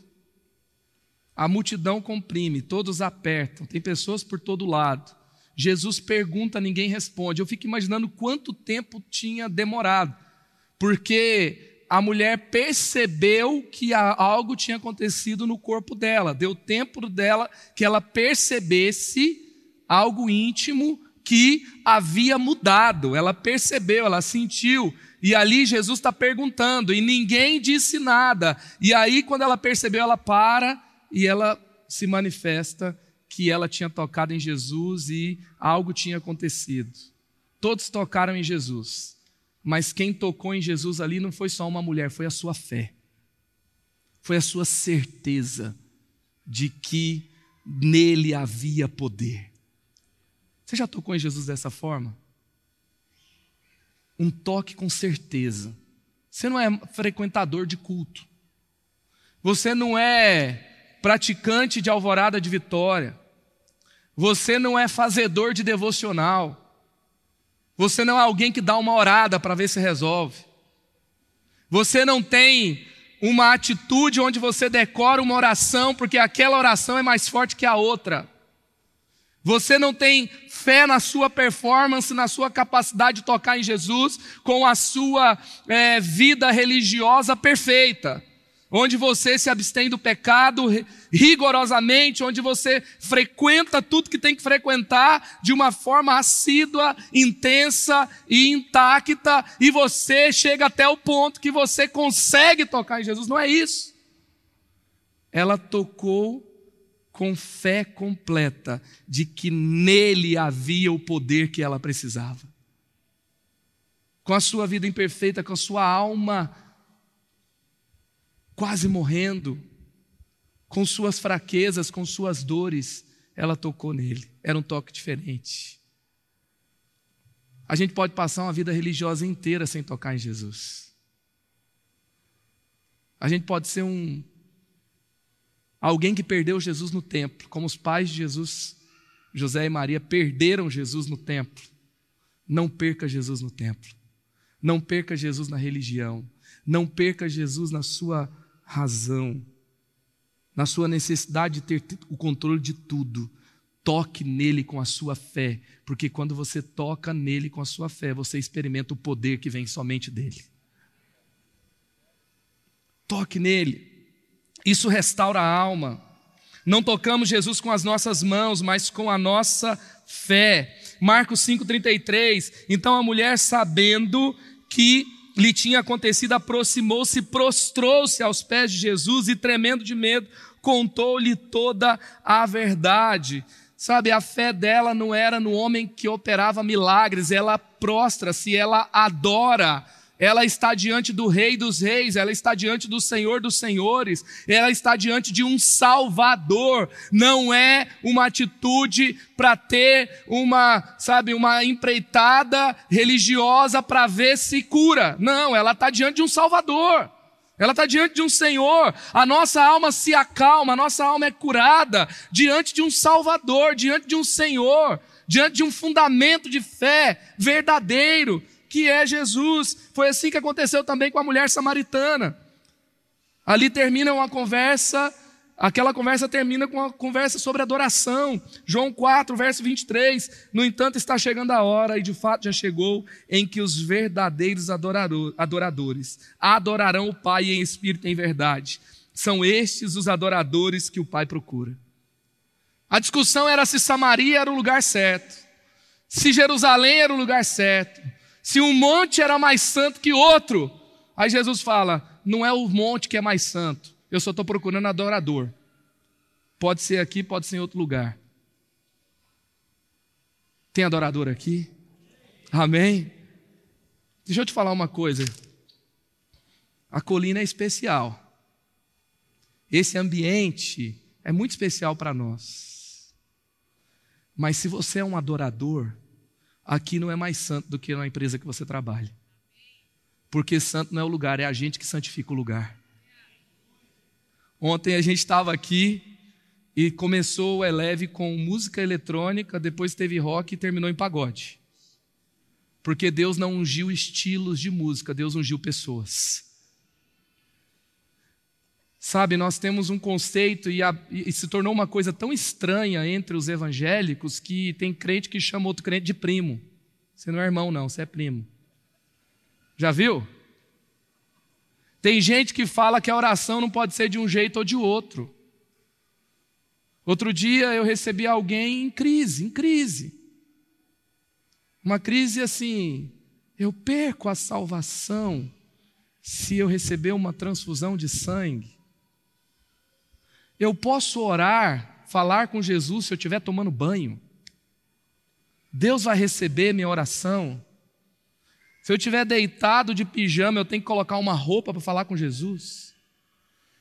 A multidão comprime, todos apertam, tem pessoas por todo lado. Jesus pergunta, ninguém responde. Eu fico imaginando quanto tempo tinha demorado, porque a mulher percebeu que algo tinha acontecido no corpo dela, deu tempo dela que ela percebesse algo íntimo que havia mudado. Ela percebeu, ela sentiu. E ali Jesus está perguntando, e ninguém disse nada. E aí, quando ela percebeu, ela para e ela se manifesta que ela tinha tocado em Jesus e algo tinha acontecido. Todos tocaram em Jesus, mas quem tocou em Jesus ali não foi só uma mulher, foi a sua fé, foi a sua certeza de que nele havia poder. Você já tocou em Jesus dessa forma? Um toque com certeza. Você não é frequentador de culto. Você não é praticante de alvorada de vitória. Você não é fazedor de devocional. Você não é alguém que dá uma orada para ver se resolve. Você não tem uma atitude onde você decora uma oração porque aquela oração é mais forte que a outra. Você não tem fé na sua performance, na sua capacidade de tocar em Jesus, com a sua é, vida religiosa perfeita, onde você se abstém do pecado rigorosamente, onde você frequenta tudo que tem que frequentar de uma forma assídua, intensa e intacta, e você chega até o ponto que você consegue tocar em Jesus. Não é isso. Ela tocou com fé completa de que nele havia o poder que ela precisava. Com a sua vida imperfeita, com a sua alma quase morrendo, com suas fraquezas, com suas dores, ela tocou nele. Era um toque diferente. A gente pode passar uma vida religiosa inteira sem tocar em Jesus. A gente pode ser um Alguém que perdeu Jesus no templo, como os pais de Jesus, José e Maria, perderam Jesus no templo. Não perca Jesus no templo. Não perca Jesus na religião. Não perca Jesus na sua razão, na sua necessidade de ter o controle de tudo. Toque nele com a sua fé, porque quando você toca nele com a sua fé, você experimenta o poder que vem somente dele. Toque nele. Isso restaura a alma. Não tocamos Jesus com as nossas mãos, mas com a nossa fé. Marcos 5,33. Então a mulher, sabendo que lhe tinha acontecido, aproximou-se, prostrou-se aos pés de Jesus e, tremendo de medo, contou-lhe toda a verdade. Sabe, a fé dela não era no homem que operava milagres, ela prostra-se, ela adora ela está diante do Rei dos Reis, ela está diante do Senhor dos Senhores, ela está diante de um Salvador. Não é uma atitude para ter uma, sabe, uma empreitada religiosa para ver se cura. Não, ela está diante de um Salvador. Ela está diante de um Senhor, a nossa alma se acalma, a nossa alma é curada diante de um Salvador, diante de um Senhor, diante de um fundamento de fé verdadeiro, que é Jesus. Foi assim que aconteceu também com a mulher samaritana. Ali termina uma conversa, aquela conversa termina com uma conversa sobre adoração. João 4, verso 23. No entanto, está chegando a hora, e de fato já chegou, em que os verdadeiros adoradores adorarão o Pai em espírito e em verdade. São estes os adoradores que o Pai procura. A discussão era se Samaria era o lugar certo, se Jerusalém era o lugar certo, se um monte era mais santo que outro. Aí Jesus fala: não é o monte que é mais santo, eu só estou procurando adorador. Pode ser aqui, pode ser em outro lugar. Tem adorador aqui? Amém? Deixa eu te falar uma coisa. A colina é especial. Esse ambiente é muito especial para nós. Mas se você é um adorador, aqui não é mais santo do que na empresa que você trabalha. Porque santo não é o lugar, é a gente que santifica o lugar. Ontem a gente estava aqui e começou o Eleve com música eletrônica, depois teve rock e terminou em pagode. Porque Deus não ungiu estilos de música, Deus ungiu pessoas. Sabe, nós temos um conceito e, a, e, se tornou uma coisa tão estranha entre os evangélicos que tem crente que chama outro crente de primo. Você não é irmão, não, você é primo. Já viu? Tem gente que fala que a oração não pode ser de um jeito ou de outro. Outro dia eu recebi alguém em crise, em crise. Uma crise assim, eu perco a salvação se eu receber uma transfusão de sangue. Eu posso orar, falar com Jesus se eu estiver tomando banho. Deus vai receber minha oração. Se eu estiver deitado de pijama, eu tenho que colocar uma roupa para falar com Jesus.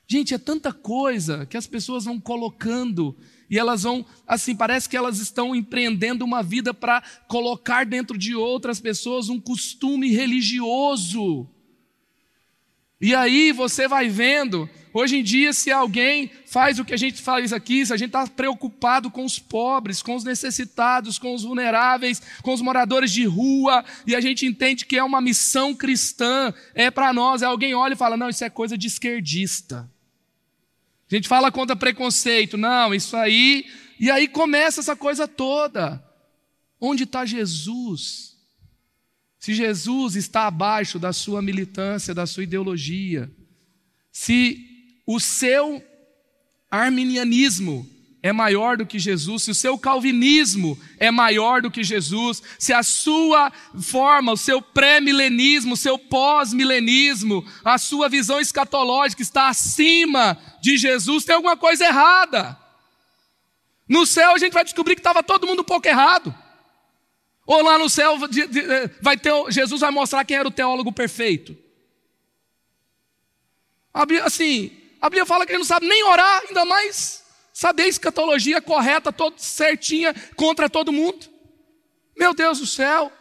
Gente, é tanta coisa que as pessoas vão colocando e elas vão, assim, parece que elas estão empreendendo uma vida para colocar dentro de outras pessoas um costume religioso. E aí você vai vendo Hoje em dia, se alguém faz o que a gente faz aqui, se a gente está preocupado com os pobres, com os necessitados, com os vulneráveis, com os moradores de rua, e a gente entende que é uma missão cristã, é para nós, é alguém olha e fala: não, isso é coisa de esquerdista. A gente fala contra preconceito, não, isso aí. E aí começa essa coisa toda. Onde está Jesus? Se Jesus está abaixo da sua militância, da sua ideologia, se o seu arminianismo é maior do que Jesus, se o seu calvinismo é maior do que Jesus, se a sua forma, o seu pré-milenismo, o seu pós-milenismo, a sua visão escatológica está acima de Jesus, tem alguma coisa errada. No céu a gente vai descobrir que estava todo mundo um pouco errado. Ou lá no céu vai ter, Jesus vai mostrar quem era o teólogo perfeito. Assim, a Bíblia fala que ele não sabe nem orar, ainda mais saber escatologia correta, todo, certinha, contra todo mundo. Meu Deus do céu.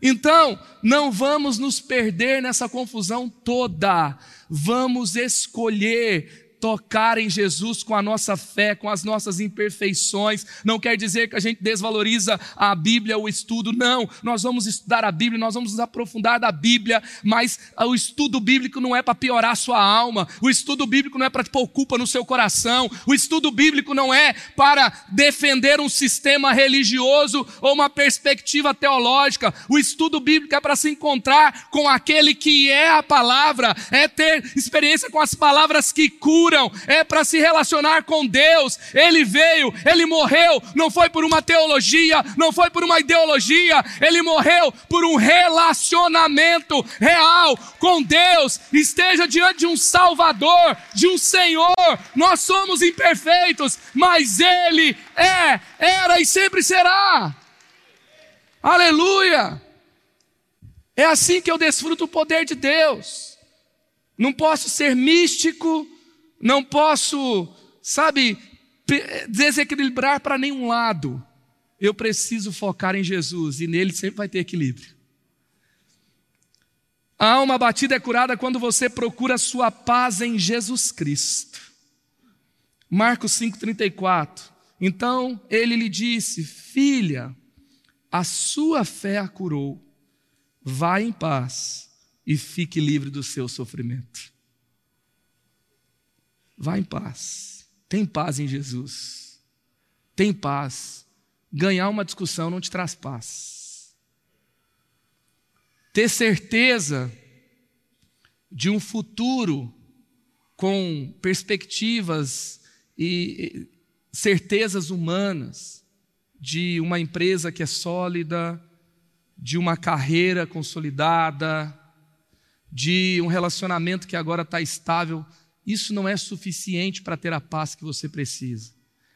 Então, não vamos nos perder nessa confusão toda. Vamos escolher tocar em Jesus com a nossa fé, com as nossas imperfeições. Não quer dizer que a gente desvaloriza a Bíblia, o estudo, não. Nós vamos estudar a Bíblia, nós vamos nos aprofundar da Bíblia, mas o estudo bíblico não é para piorar a sua alma, o estudo bíblico não é para pôr culpa no seu coração, o estudo bíblico não é para defender um sistema religioso ou uma perspectiva teológica, o estudo bíblico é para se encontrar com aquele que é a palavra, é ter experiência com as palavras que curam procuram é para se relacionar com Deus. Ele veio, ele morreu, não foi por uma teologia, não foi por uma ideologia, ele morreu por um relacionamento real com Deus. Esteja diante de um Salvador, de um Senhor. Nós somos imperfeitos, mas Ele é, era e sempre será. Aleluia! É assim que eu desfruto o poder de Deus. Não posso ser místico, não posso, sabe, desequilibrar para nenhum lado. Eu preciso focar em Jesus e nele sempre vai ter equilíbrio. A alma batida é curada quando você procura sua paz em Jesus Cristo. Marcos 5,34. Então ele lhe disse: Filha, a sua fé a curou. Vá em paz e fique livre do seu sofrimento. Vá em paz. Tem paz em Jesus. Tem paz. Ganhar uma discussão não te traz paz. Ter certeza de um futuro com perspectivas e certezas humanas, de uma empresa que é sólida, de uma carreira consolidada, de um relacionamento que agora está estável isso não é suficiente para ter a paz que você precisa.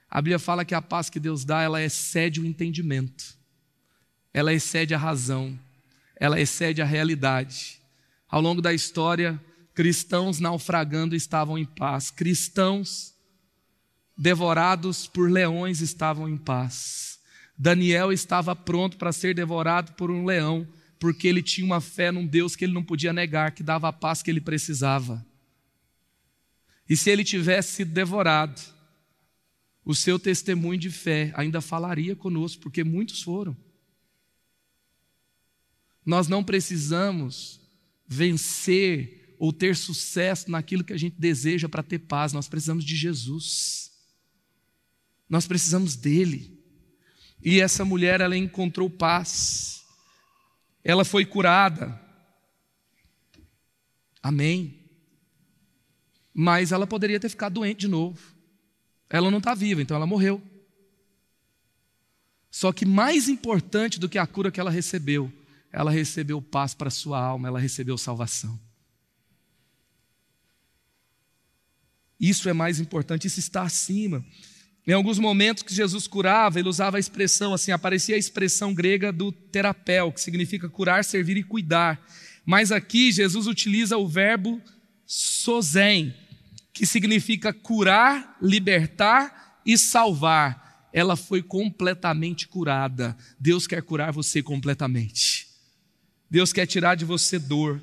A Bíblia fala que a paz que Deus dá, ela excede o entendimento, ela excede a razão, ela excede a realidade. Ao longo da história, cristãos naufragando estavam em paz, cristãos devorados por leões estavam em paz. Daniel estava pronto para ser devorado por um leão, porque ele tinha uma fé num Deus que ele não podia negar, que dava a paz que ele precisava. E se ele tivesse sido devorado, o seu testemunho de fé ainda falaria conosco, porque muitos foram. Nós não precisamos vencer ou ter sucesso naquilo que a gente deseja para ter paz, nós precisamos de Jesus. Nós precisamos dele. E essa mulher, ela encontrou paz. Ela foi curada. Amém mas ela poderia ter ficado doente de novo. Ela não está viva, então ela morreu. Só que mais importante do que a cura que ela recebeu, ela recebeu paz para sua alma, ela recebeu salvação. Isso é mais importante, isso está acima. Em alguns momentos que Jesus curava, ele usava a expressão assim, aparecia a expressão grega do terapel, que significa curar, servir e cuidar. Mas aqui Jesus utiliza o verbo sozen, que significa curar, libertar e salvar. Ela foi completamente curada. Deus quer curar você completamente. Deus quer tirar de você dor.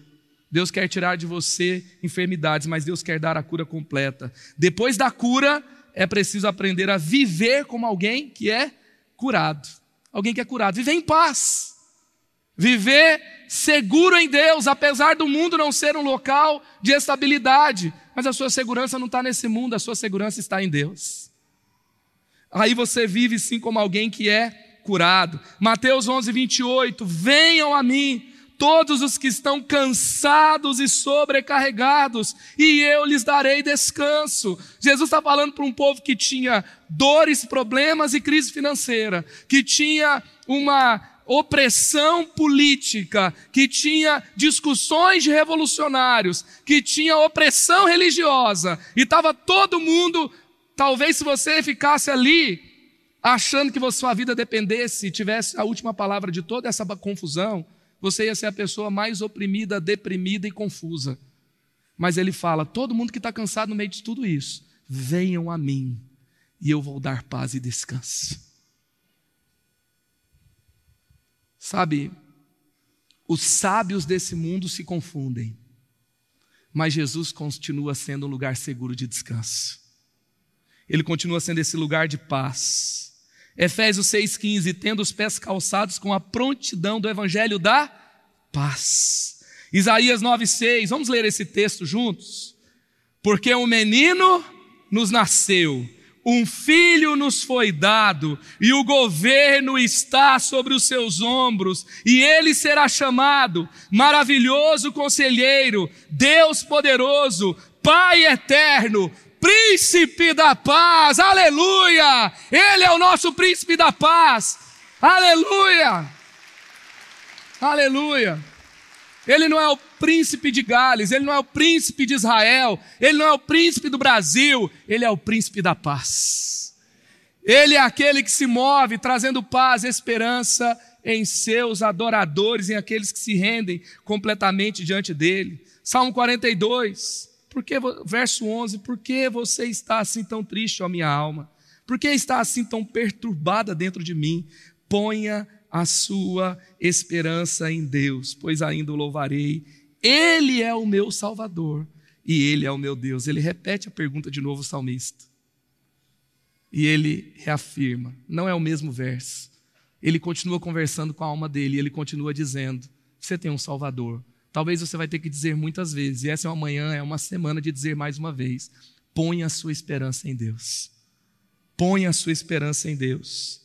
Deus quer tirar de você enfermidades, mas Deus quer dar a cura completa. Depois da cura, é preciso aprender a viver como alguém que é curado. Alguém que é curado. Viver em paz. Viver seguro em Deus, apesar do mundo não ser um local de estabilidade mas a sua segurança não está nesse mundo, a sua segurança está em Deus. Aí você vive sim como alguém que é curado. Mateus 11, 28. Venham a mim, todos os que estão cansados e sobrecarregados, e eu lhes darei descanso. Jesus está falando para um povo que tinha dores, problemas e crise financeira, que tinha uma opressão política, que tinha discussões de revolucionários, que tinha opressão religiosa, e estava todo mundo, talvez se você ficasse ali, achando que sua vida dependesse, tivesse a última palavra de toda essa confusão, você ia ser a pessoa mais oprimida, deprimida e confusa. Mas ele fala: todo mundo que está cansado no meio de tudo isso, venham a mim, e eu vou dar paz e descanso. Sabe, os sábios desse mundo se confundem. mas Jesus continua sendo um lugar seguro de descanso. Ele continua sendo esse lugar de paz. Efésios 6,15: tendo os pés calçados com a prontidão do evangelho da paz. Isaías 9,6, vamos ler esse texto juntos? Porque um menino nos nasceu, um filho nos foi dado, e o governo está sobre os seus ombros, e ele será chamado Maravilhoso Conselheiro, Deus Poderoso, Pai Eterno, Príncipe da Paz, aleluia! Ele é o nosso Príncipe da Paz, aleluia! Aleluia! Ele não é o príncipe de Gales, ele não é o príncipe de Israel, ele não é o príncipe do Brasil, ele é o príncipe da paz. Ele é aquele que se move trazendo paz e esperança em seus adoradores, em aqueles que se rendem completamente diante dele. Salmo 42, porque, verso 11: Por que você está assim tão triste, ó minha alma? Por que está assim tão perturbada dentro de mim? Ponha a sua esperança em Deus, pois ainda o louvarei. Ele é o meu Salvador e Ele é o meu Deus. Ele repete a pergunta de novo, o salmista. E ele reafirma, não é o mesmo verso. Ele continua conversando com a alma dele, ele continua dizendo: Você tem um Salvador. Talvez você vai ter que dizer muitas vezes, e essa é uma manhã, é uma semana de dizer mais uma vez: Ponha a sua esperança em Deus. Ponha a sua esperança em Deus.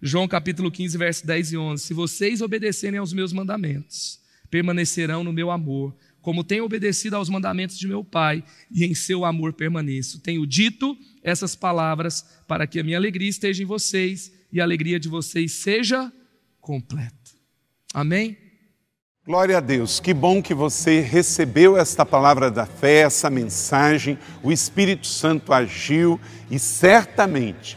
João capítulo 15, versos 10 e 11. Se vocês obedecerem aos meus mandamentos, permanecerão no meu amor, como tenho obedecido aos mandamentos de meu Pai, e em seu amor permaneço. Tenho dito essas palavras para que a minha alegria esteja em vocês e a alegria de vocês seja completa. Amém? Glória a Deus, que bom que você recebeu esta palavra da fé, essa mensagem. O Espírito Santo agiu e certamente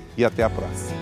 e até a próxima.